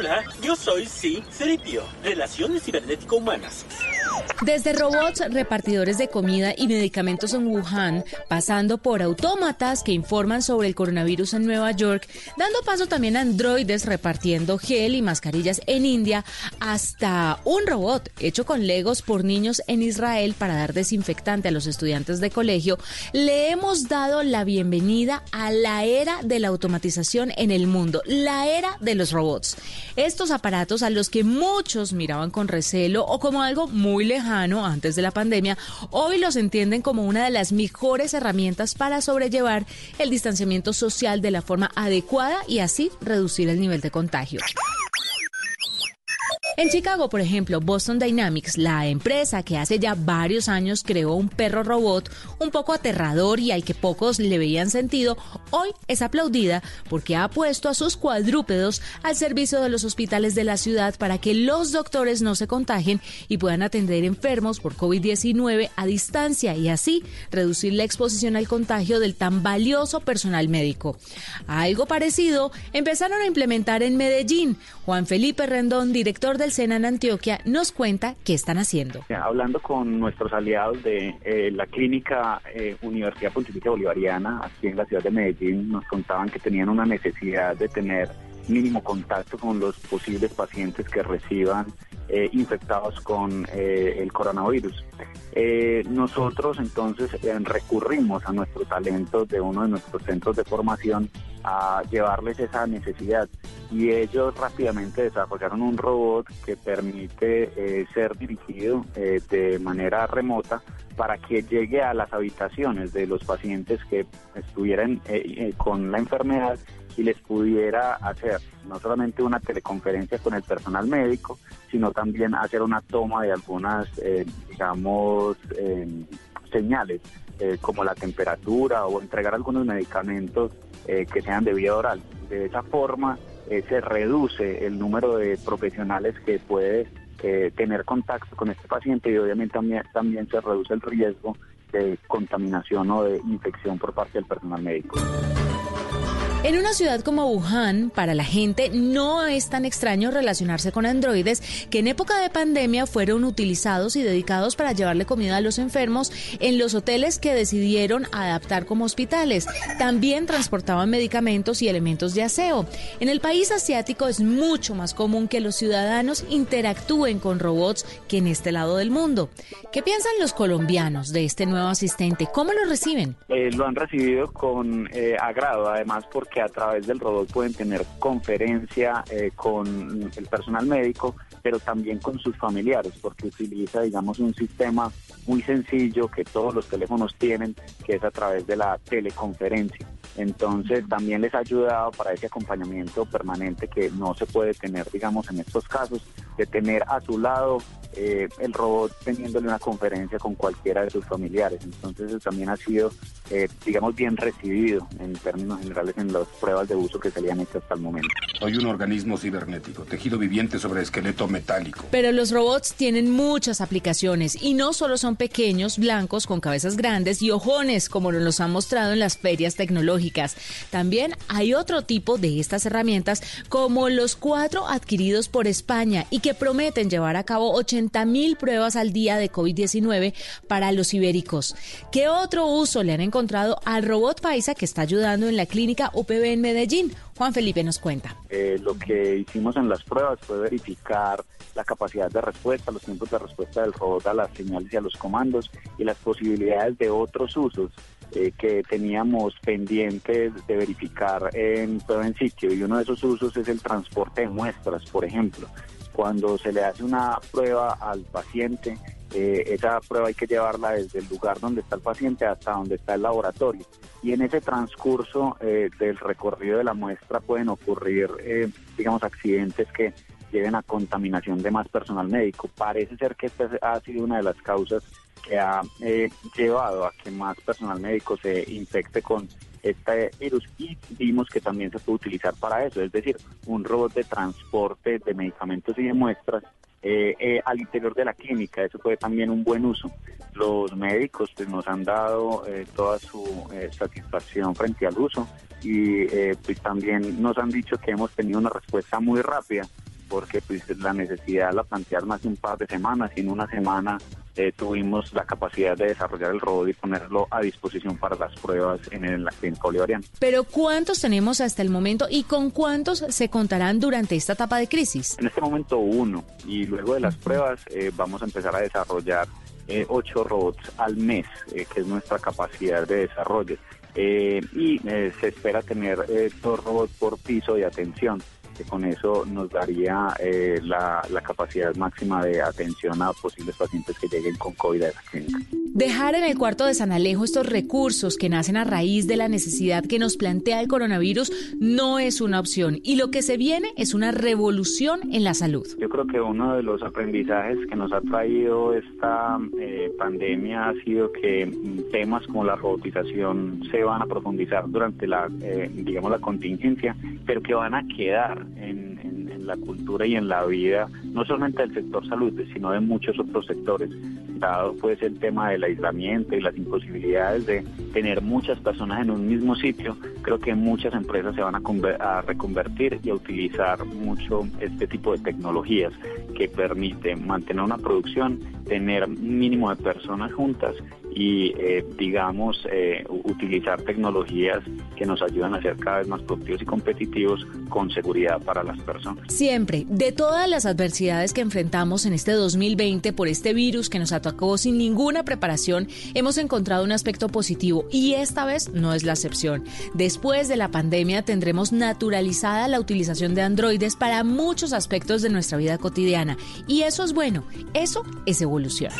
Hola, yo soy C. Ceripio, Relaciones Cibernético-Humanas. Desde robots repartidores de comida y medicamentos en Wuhan, pasando por autómatas que informan sobre el coronavirus en Nueva York, dando paso también a androides repartiendo gel y mascarillas en India, hasta un robot hecho con legos por niños en Israel para dar desinfectante a los estudiantes de colegio, le hemos dado la bienvenida a la era de la automatización en el mundo, la era de los robots. Estos aparatos a los que muchos miraban con recelo o como algo muy lejano antes de la pandemia, hoy los entienden como una de las mejores herramientas para sobrellevar el distanciamiento social de la forma adecuada y así reducir el nivel de contagio. En Chicago, por ejemplo, Boston Dynamics, la empresa que hace ya varios años creó un perro robot un poco aterrador y al que pocos le veían sentido, hoy es aplaudida porque ha puesto a sus cuadrúpedos al servicio de los hospitales de la ciudad para que los doctores no se contagien y puedan atender enfermos por COVID-19 a distancia y así reducir la exposición al contagio del tan valioso personal médico. Algo parecido empezaron a implementar en Medellín. Juan Felipe Rendón, director del En Antioquia, nos cuenta qué están haciendo. Hablando con nuestros aliados de eh, la clínica eh, Universidad Pontificia Bolivariana, aquí en la ciudad de Medellín, nos contaban que tenían una necesidad de tener mínimo contacto con los posibles pacientes que reciban eh, infectados con el coronavirus. nosotros entonces recurrimos a nuestros talentos de uno de nuestros centros de formación a llevarles esa necesidad y ellos rápidamente desarrollaron un robot que permite eh, ser dirigido eh, de manera remota para que llegue a las habitaciones de los pacientes que estuvieran eh, con la enfermedad y les pudiera hacer no solamente una teleconferencia con el personal médico, sino también hacer una toma de algunas, digamos, señales como la temperatura o entregar algunos medicamentos que sean de vía oral. De esa forma, eh, se reduce el número de profesionales que puede eh, tener contacto con este paciente y obviamente también, también se reduce el riesgo de contaminación o de infección por parte del personal médico. En una ciudad como Wuhan, para la gente no es tan extraño relacionarse con androides que en época de pandemia fueron utilizados y dedicados para llevarle comida a los enfermos en los hoteles que decidieron adaptar como hospitales. También transportaban medicamentos y elementos de aseo. En el país asiático es mucho más común que los ciudadanos interactúen con robots que en este lado del mundo. ¿Qué piensan los colombianos de este nuevo asistente? ¿Cómo lo reciben? Eh, lo han recibido con eh, agrado, además porque que a través del robot pueden tener conferencia eh, con el personal médico, pero también con sus familiares, porque utiliza, digamos, un sistema muy sencillo que todos los teléfonos tienen, que es a través de la teleconferencia. Entonces también les ha ayudado para ese acompañamiento permanente que no se puede tener, digamos, en estos casos, de tener a su lado eh, el robot teniéndole una conferencia con cualquiera de sus familiares. Entonces eso también ha sido, eh, digamos, bien recibido en términos generales en las pruebas de uso que se le han hecho hasta el momento. Soy un organismo cibernético, tejido viviente sobre esqueleto metálico. Pero los robots tienen muchas aplicaciones y no solo son pequeños, blancos, con cabezas grandes y ojones, como nos los han mostrado en las ferias tecnológicas. También hay otro tipo de estas herramientas, como los cuatro adquiridos por España y que prometen llevar a cabo 80 mil pruebas al día de COVID-19 para los ibéricos. ¿Qué otro uso le han encontrado al robot Paisa que está ayudando en la clínica UPB en Medellín? Juan Felipe nos cuenta. Eh, lo que hicimos en las pruebas fue verificar la capacidad de respuesta, los tiempos de respuesta del robot a las señales y a los comandos y las posibilidades de otros usos eh, que teníamos pendientes de verificar en prueba en sitio. Y uno de esos usos es el transporte de muestras, por ejemplo cuando se le hace una prueba al paciente, eh, esa prueba hay que llevarla desde el lugar donde está el paciente hasta donde está el laboratorio. Y en ese transcurso eh, del recorrido de la muestra pueden ocurrir, eh, digamos, accidentes que lleven a contaminación de más personal médico. Parece ser que esta ha sido una de las causas que ha llevado a que más personal médico se infecte con este virus y vimos que también se puede utilizar para eso, es decir, un robot de transporte de medicamentos y de muestras eh, eh, al interior de la clínica, eso fue también un buen uso. Los médicos pues, nos han dado eh, toda su satisfacción frente al uso y pues también nos han dicho que hemos tenido una respuesta muy rápida porque pues la necesidad la plantearon hace un par de semanas y en una semana eh, tuvimos la capacidad de desarrollar el robot y ponerlo a disposición para las pruebas en, el, la clínica bolivariana. Pero ¿cuántos tenemos hasta el momento y con cuántos se contarán durante esta etapa de crisis? En este momento uno y luego de las pruebas eh, vamos a empezar a desarrollar eh, ocho robots al mes, que es nuestra capacidad de desarrollo. y se espera tener dos robots por piso de atención con eso nos daría eh, la, capacidad máxima de atención a posibles pacientes que lleguen con COVID a esa clínica. Dejar en el cuarto de San Alejo estos recursos que nacen a raíz de la necesidad que nos plantea el coronavirus no es una opción y lo que se viene es una revolución en la salud. Yo creo que uno de los aprendizajes que nos ha traído esta eh, pandemia ha sido que temas como la robotización se van a profundizar durante la, eh, digamos, la contingencia, pero que van a quedar en, la cultura y en la vida, no solamente del sector salud, sino de muchos otros sectores. Dado pues el tema del aislamiento y las imposibilidades de tener muchas personas en un mismo sitio, creo que muchas empresas se van a, a reconvertir y a utilizar mucho este tipo de tecnologías que permiten mantener una producción, tener un mínimo de personas juntas y, eh, digamos, eh, utilizar tecnologías que nos ayudan a ser cada vez más productivos y competitivos con seguridad para las personas. Siempre, de todas las adversidades que enfrentamos en este 2020 por este virus que nos atacó sin ninguna preparación, hemos encontrado un aspecto positivo y esta vez no es la excepción. Después de la pandemia tendremos naturalizada la utilización de androides para muchos aspectos de nuestra vida cotidiana y eso es bueno, eso es evolución.